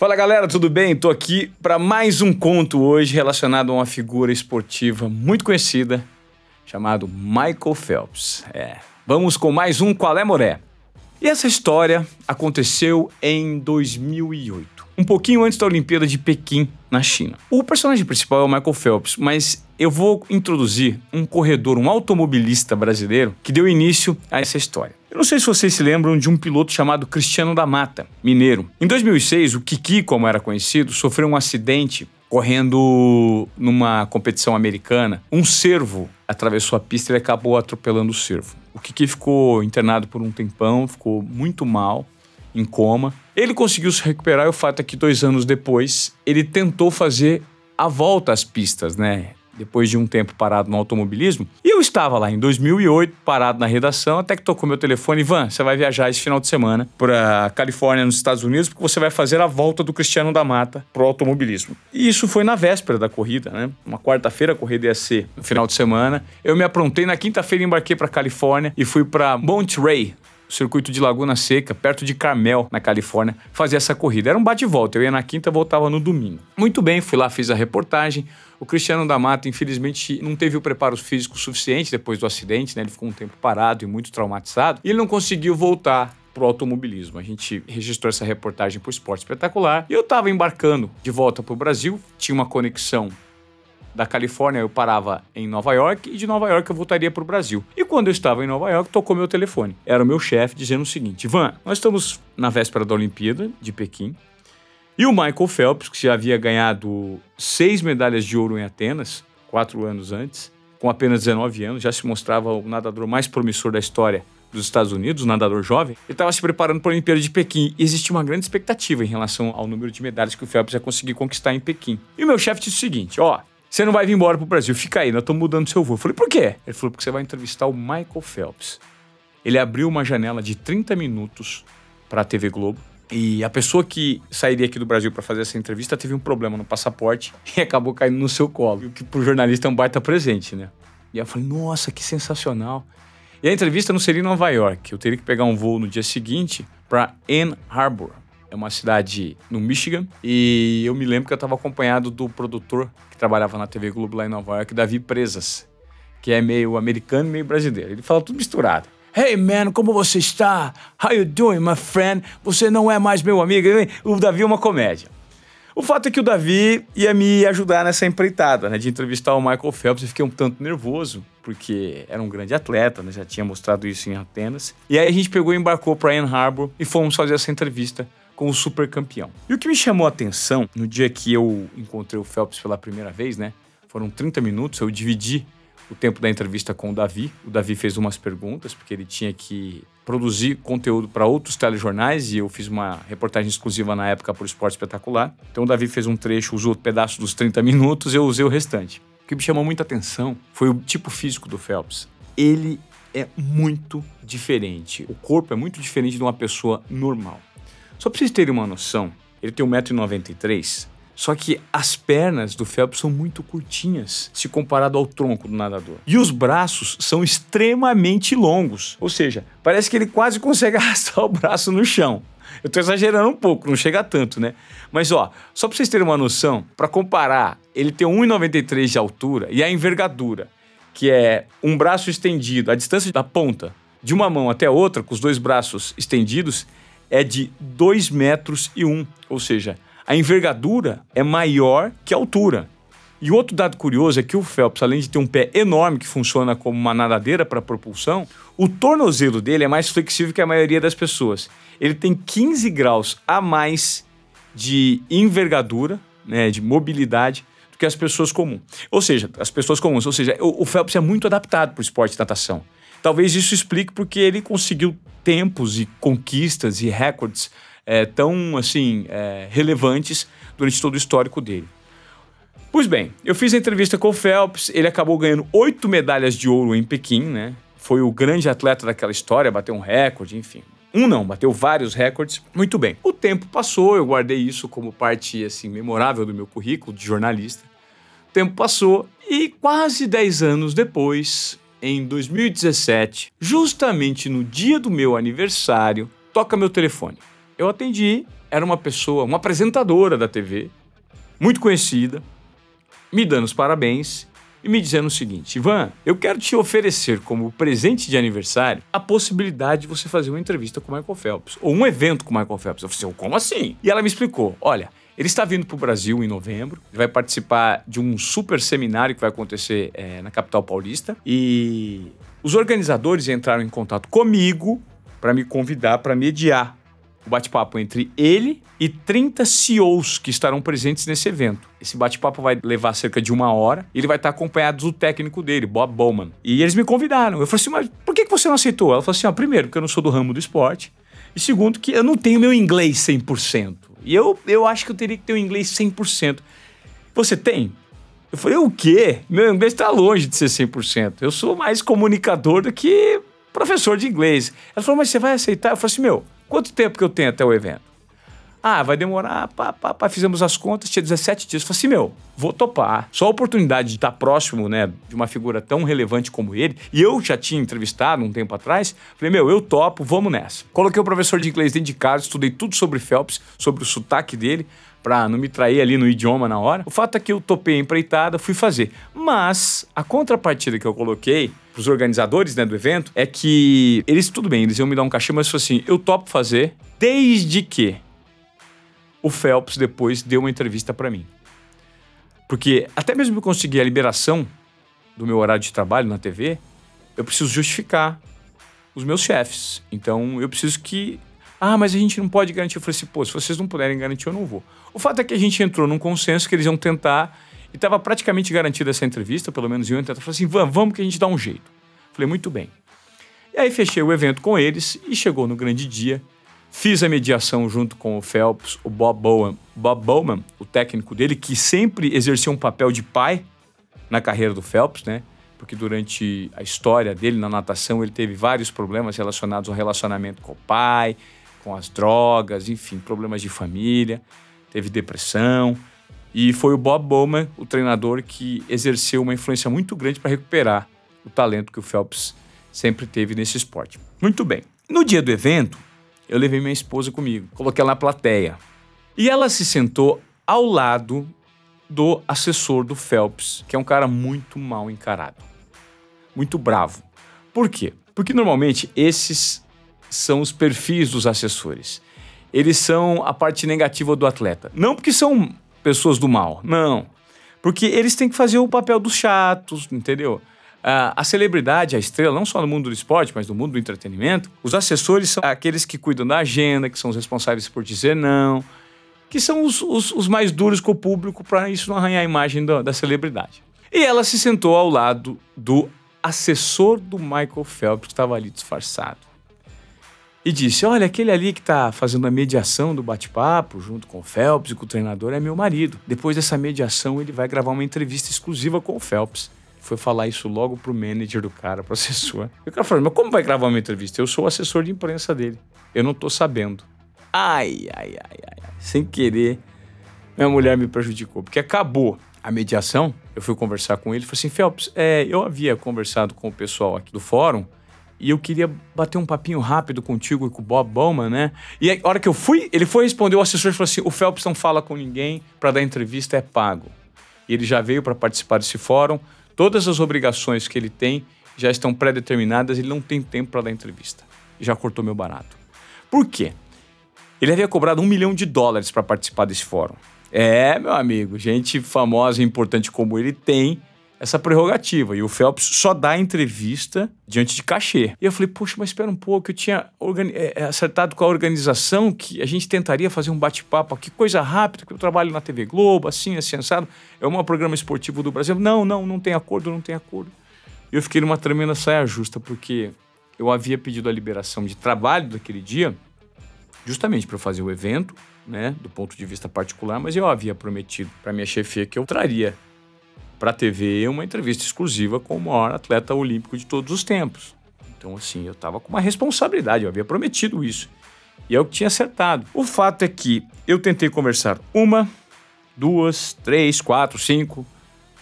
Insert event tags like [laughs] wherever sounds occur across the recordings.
Fala galera, tudo bem? Tô aqui para mais um conto hoje relacionado a uma figura esportiva muito conhecida chamado Michael Phelps. É. Vamos com mais um Qual é Moré? E essa história aconteceu em 2008, um pouquinho antes da Olimpíada de Pequim, na China. O personagem principal é o Michael Phelps, mas eu vou introduzir um corredor, um automobilista brasileiro que deu início a essa história. Eu não sei se vocês se lembram de um piloto chamado Cristiano da Mata, mineiro. Em 2006, o Kiki, como era conhecido, sofreu um acidente correndo numa competição americana. Um cervo atravessou a pista e ele acabou atropelando o cervo. O Kiki ficou internado por um tempão, ficou muito mal, em coma. Ele conseguiu se recuperar e o fato é que dois anos depois ele tentou fazer a volta às pistas, né? Depois de um tempo parado no automobilismo. E eu estava lá em 2008, parado na redação, até que tocou meu telefone. Ivan, você vai viajar esse final de semana para Califórnia, nos Estados Unidos, porque você vai fazer a volta do Cristiano da Mata pro automobilismo. E isso foi na véspera da corrida, né? Uma quarta-feira a corrida ia ser no final de semana. Eu me aprontei, na quinta-feira embarquei para Califórnia e fui para Monterey, circuito de Laguna Seca, perto de Carmel, na Califórnia, fazer essa corrida. Era um bate-volta, eu ia na quinta, voltava no domingo. Muito bem, fui lá, fiz a reportagem. O Cristiano da Mata, infelizmente, não teve o preparo físico suficiente depois do acidente, né? Ele ficou um tempo parado e muito traumatizado, e ele não conseguiu voltar pro automobilismo. A gente registrou essa reportagem pro Esporte Espetacular. E eu estava embarcando de volta pro Brasil, tinha uma conexão da Califórnia eu parava em Nova York e de Nova York eu voltaria para o Brasil. E quando eu estava em Nova York, tocou meu telefone. Era o meu chefe dizendo o seguinte: Ivan, nós estamos na véspera da Olimpíada de Pequim e o Michael Phelps, que já havia ganhado seis medalhas de ouro em Atenas, quatro anos antes, com apenas 19 anos, já se mostrava o nadador mais promissor da história dos Estados Unidos, um nadador jovem, ele estava se preparando para a Olimpíada de Pequim e existia uma grande expectativa em relação ao número de medalhas que o Phelps ia conseguir conquistar em Pequim. E o meu chefe disse o seguinte: ó, você não vai vir embora pro Brasil, fica aí, nós estamos mudando seu voo. Eu falei, por quê? Ele falou, porque você vai entrevistar o Michael Phelps. Ele abriu uma janela de 30 minutos para a TV Globo. E a pessoa que sairia aqui do Brasil para fazer essa entrevista teve um problema no passaporte [laughs] e acabou caindo no seu colo. O que pro jornalista é um baita presente, né? E eu falei, nossa, que sensacional. E a entrevista não seria em Nova York. Eu teria que pegar um voo no dia seguinte para Ann Arbor, é uma cidade no Michigan. E eu me lembro que eu estava acompanhado do produtor que trabalhava na TV Globo lá em Nova York, Davi Presas, que é meio americano e meio brasileiro. Ele fala tudo misturado. Hey man, como você está? How you doing, my friend? Você não é mais meu amigo? O Davi é uma comédia. O fato é que o Davi ia me ajudar nessa empreitada, né, de entrevistar o Michael Phelps. Eu fiquei um tanto nervoso, porque era um grande atleta, né, já tinha mostrado isso em Atenas. E aí a gente pegou e embarcou para Ann Arbor e fomos fazer essa entrevista com o super campeão. E o que me chamou a atenção no dia que eu encontrei o Phelps pela primeira vez, né? Foram 30 minutos, eu dividi o tempo da entrevista com o Davi. O Davi fez umas perguntas, porque ele tinha que produzir conteúdo para outros telejornais e eu fiz uma reportagem exclusiva na época para o Esporte Espetacular. Então o Davi fez um trecho, usou um pedaço dos 30 minutos, eu usei o restante. O que me chamou muita atenção foi o tipo físico do Phelps. Ele é muito diferente. O corpo é muito diferente de uma pessoa normal. Só para vocês terem uma noção, ele tem 1,93m, só que as pernas do Phelps são muito curtinhas se comparado ao tronco do nadador. E os braços são extremamente longos, ou seja, parece que ele quase consegue [laughs] arrastar o braço no chão. Eu estou exagerando um pouco, não chega tanto, né? Mas ó, só para vocês terem uma noção, para comparar, ele tem 1,93 de altura e a envergadura, que é um braço estendido, a distância da ponta de uma mão até a outra, com os dois braços estendidos, é de 2 metros e 1, um, ou seja, a envergadura é maior que a altura. E outro dado curioso é que o Phelps, além de ter um pé enorme que funciona como uma nadadeira para propulsão, o tornozelo dele é mais flexível que a maioria das pessoas. Ele tem 15 graus a mais de envergadura, né, de mobilidade, do que as pessoas comuns. Ou seja, as pessoas comuns. Ou seja, o, o Phelps é muito adaptado para o esporte de natação. Talvez isso explique porque ele conseguiu tempos e conquistas e recordes é, tão assim é, relevantes durante todo o histórico dele. Pois bem, eu fiz a entrevista com o Phelps, ele acabou ganhando oito medalhas de ouro em Pequim, né? Foi o grande atleta daquela história, bateu um recorde, enfim. Um não, bateu vários recordes. Muito bem. O tempo passou, eu guardei isso como parte assim memorável do meu currículo de jornalista. O tempo passou E quase 10 anos depois, em 2017, justamente no dia do meu aniversário, toca meu telefone. Eu atendi, era uma pessoa, uma apresentadora da TV, muito conhecida, me dando os parabéns e me dizendo o seguinte: Ivan, eu quero te oferecer como presente de aniversário a possibilidade de você fazer uma entrevista com o Michael Phelps, ou um evento com o Michael Phelps. Eu falei, assim, como assim? E ela me explicou: olha. Ele está vindo para o Brasil em novembro. Ele vai participar de um super seminário que vai acontecer é, na capital paulista. E os organizadores entraram em contato comigo para me convidar para mediar o bate-papo entre ele e 30 CEOs que estarão presentes nesse evento. Esse bate-papo vai levar cerca de uma hora e ele vai estar acompanhado do técnico dele, Bob Bowman. E eles me convidaram. Eu falei assim, mas por que você não aceitou? Ela falou assim, ó, primeiro, porque eu não sou do ramo do esporte. E segundo, que eu não tenho meu inglês 100%. E eu, eu acho que eu teria que ter o um inglês 100%. Você tem? Eu falei, o quê? Meu inglês está longe de ser 100%. Eu sou mais comunicador do que professor de inglês. Ela falou, mas você vai aceitar? Eu falei assim, meu, Quanto tempo que eu tenho até o evento? Ah, vai demorar, pá, pá, pá, fizemos as contas, tinha 17 dias. Eu falei assim, meu, vou topar. Só a oportunidade de estar próximo, né, de uma figura tão relevante como ele, e eu já tinha entrevistado um tempo atrás, falei, meu, eu topo, vamos nessa. Coloquei o professor de inglês dentro de casa, estudei tudo sobre Phelps, sobre o sotaque dele, para não me trair ali no idioma na hora. O fato é que eu topei a empreitada, fui fazer. Mas a contrapartida que eu coloquei para os organizadores né, do evento é que eles, tudo bem, eles iam me dar um cachê, mas foi assim: eu topo fazer desde que o Phelps depois deu uma entrevista para mim. Porque até mesmo eu conseguir a liberação do meu horário de trabalho na TV, eu preciso justificar os meus chefes. Então eu preciso que. Ah, mas a gente não pode garantir. Eu falei assim, pô, se vocês não puderem garantir, eu não vou. O fato é que a gente entrou num consenso que eles iam tentar e estava praticamente garantida essa entrevista, pelo menos eu tentar. Falei assim, vamos, vamos que a gente dá um jeito. Falei, muito bem. E aí fechei o evento com eles e chegou no grande dia. Fiz a mediação junto com o Phelps, o Bob Bowman, Bob Bowman, o técnico dele, que sempre exerceu um papel de pai na carreira do Phelps, né? Porque durante a história dele na natação ele teve vários problemas relacionados ao relacionamento com o pai, com as drogas, enfim, problemas de família, teve depressão. E foi o Bob Bowman, o treinador, que exerceu uma influência muito grande para recuperar o talento que o Phelps sempre teve nesse esporte. Muito bem. No dia do evento, eu levei minha esposa comigo, coloquei ela na plateia. E ela se sentou ao lado do assessor do Phelps, que é um cara muito mal encarado. Muito bravo. Por quê? Porque normalmente esses são os perfis dos assessores. Eles são a parte negativa do atleta. Não porque são pessoas do mal. Não. Porque eles têm que fazer o papel dos chatos, entendeu? A celebridade, a estrela, não só no mundo do esporte, mas no mundo do entretenimento, os assessores são aqueles que cuidam da agenda, que são os responsáveis por dizer não, que são os, os, os mais duros com o público para isso não arranhar a imagem da, da celebridade. E ela se sentou ao lado do assessor do Michael Phelps, que estava ali disfarçado e disse: Olha, aquele ali que está fazendo a mediação do bate-papo junto com o Phelps e com o treinador é meu marido. Depois dessa mediação, ele vai gravar uma entrevista exclusiva com o Phelps. Foi falar isso logo pro manager do cara, pro assessor. E o cara falou: Mas como vai gravar uma entrevista? Eu sou o assessor de imprensa dele. Eu não tô sabendo. Ai, ai, ai, ai. Sem querer, minha mulher me prejudicou, porque acabou a mediação. Eu fui conversar com ele e falei assim: Phelps, é, eu havia conversado com o pessoal aqui do fórum e eu queria bater um papinho rápido contigo e com o Bob Bowman, né? E a hora que eu fui, ele foi responder, o assessor falou assim: o Phelps não fala com ninguém, para dar entrevista é pago. E ele já veio para participar desse fórum, todas as obrigações que ele tem já estão pré-determinadas, ele não tem tempo para dar entrevista. Já cortou meu barato. Por quê? Ele havia cobrado um milhão de dólares para participar desse fórum. É, meu amigo, gente famosa e importante como ele tem essa prerrogativa. E o Phelps só dá entrevista diante de cachê. E eu falei, poxa, mas espera um pouco, eu tinha é, é, acertado com a organização que a gente tentaria fazer um bate-papo aqui, coisa rápida, que eu trabalho na TV Globo, assim, assim, assado. É um programa esportivo do Brasil. Não, não, não tem acordo, não tem acordo. E eu fiquei numa tremenda saia justa, porque eu havia pedido a liberação de trabalho daquele dia, justamente para fazer o evento, né, do ponto de vista particular, mas eu havia prometido para minha chefia que eu traria para a TV uma entrevista exclusiva com o maior atleta olímpico de todos os tempos. Então, assim, eu estava com uma responsabilidade, eu havia prometido isso. E é o que tinha acertado. O fato é que eu tentei conversar uma, duas, três, quatro, cinco,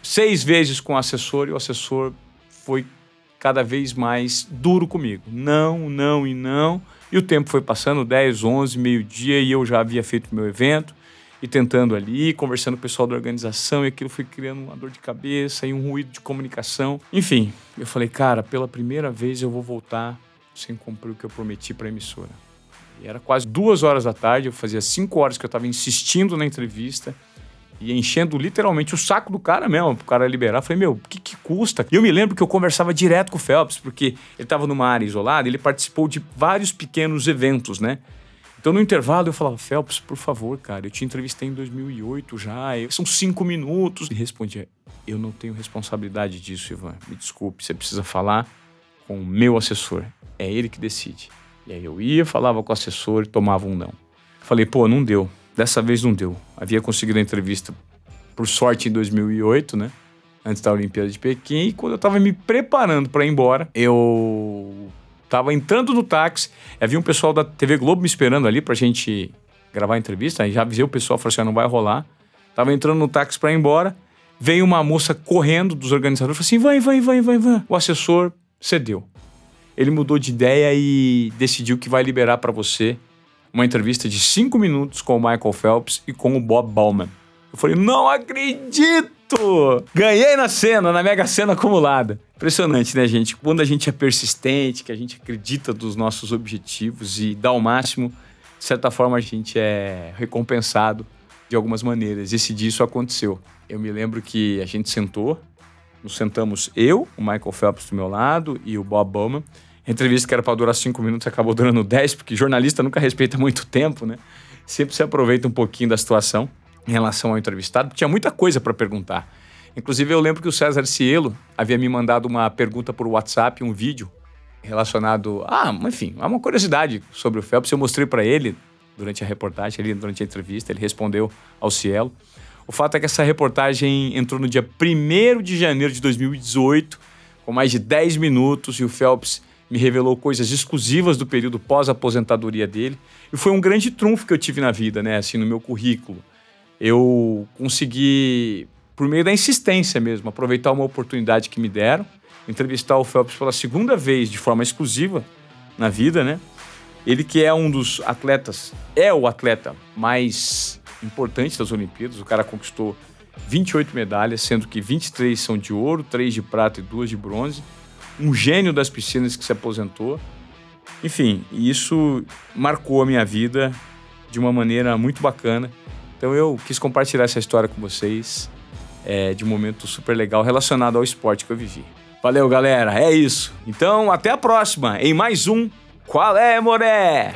seis vezes com o assessor e o assessor foi cada vez mais duro comigo. Não, não e não. E o tempo foi passando, 10, 11, meio-dia, e eu já havia feito meu evento e tentando ali, conversando com o pessoal da organização, e aquilo foi criando uma dor de cabeça e um ruído de comunicação. Enfim, eu falei, cara, pela primeira vez eu vou voltar sem cumprir o que eu prometi para a emissora. E era quase duas horas da tarde, eu fazia cinco horas que eu estava insistindo na entrevista e enchendo literalmente o saco do cara mesmo, pro cara liberar. Eu falei, meu, o que, que custa? E eu me lembro que eu conversava direto com o Phelps, porque ele estava numa área isolada, ele participou de vários pequenos eventos, né? Então, no intervalo, eu falava, Phelps, por favor, cara, eu te entrevistei em 2008 já, são cinco minutos. Ele respondia, eu não tenho responsabilidade disso, Ivan. Me desculpe, você precisa falar com o meu assessor. É ele que decide. E aí eu ia, falava com o assessor e tomava um não. Falei, pô, não deu. Dessa vez não deu. Havia conseguido a entrevista, por sorte, em 2008, né? Antes da Olimpíada de Pequim. E quando eu tava me preparando para ir embora, eu Tava entrando no táxi, havia um pessoal da TV Globo me esperando ali pra gente gravar a entrevista. Aí já avisei o pessoal, falei assim: ah, não vai rolar. Tava entrando no táxi pra ir embora. Veio uma moça correndo dos organizadores, falou assim: vai, vai, vai, vai, vai. O assessor cedeu. Ele mudou de ideia e decidiu que vai liberar para você uma entrevista de cinco minutos com o Michael Phelps e com o Bob Bauman. Eu falei: não acredito! Ganhei na cena, na mega cena acumulada. Impressionante, né, gente? Quando a gente é persistente, que a gente acredita dos nossos objetivos e dá o máximo, de certa forma a gente é recompensado de algumas maneiras. Esse dia isso aconteceu. Eu me lembro que a gente sentou, nos sentamos eu, o Michael Phelps do meu lado e o Bob Bowman. A entrevista que era para durar cinco minutos acabou durando dez, porque jornalista nunca respeita muito tempo, né? Sempre se aproveita um pouquinho da situação em relação ao entrevistado, tinha muita coisa para perguntar. Inclusive, eu lembro que o César Cielo havia me mandado uma pergunta por WhatsApp, um vídeo relacionado a, enfim, a uma curiosidade sobre o Phelps. Eu mostrei para ele durante a reportagem, ali, durante a entrevista, ele respondeu ao Cielo. O fato é que essa reportagem entrou no dia 1 de janeiro de 2018, com mais de 10 minutos, e o Phelps me revelou coisas exclusivas do período pós-aposentadoria dele. E foi um grande trunfo que eu tive na vida, né, assim, no meu currículo eu consegui, por meio da insistência mesmo, aproveitar uma oportunidade que me deram, entrevistar o Phelps pela segunda vez de forma exclusiva na vida, né? Ele que é um dos atletas, é o atleta mais importante das Olimpíadas, o cara conquistou 28 medalhas, sendo que 23 são de ouro, 3 de prata e 2 de bronze. Um gênio das piscinas que se aposentou. Enfim, isso marcou a minha vida de uma maneira muito bacana então eu quis compartilhar essa história com vocês é, de um momento super legal relacionado ao esporte que eu vivi. Valeu, galera. É isso. Então, até a próxima em mais um Qual é, Moré?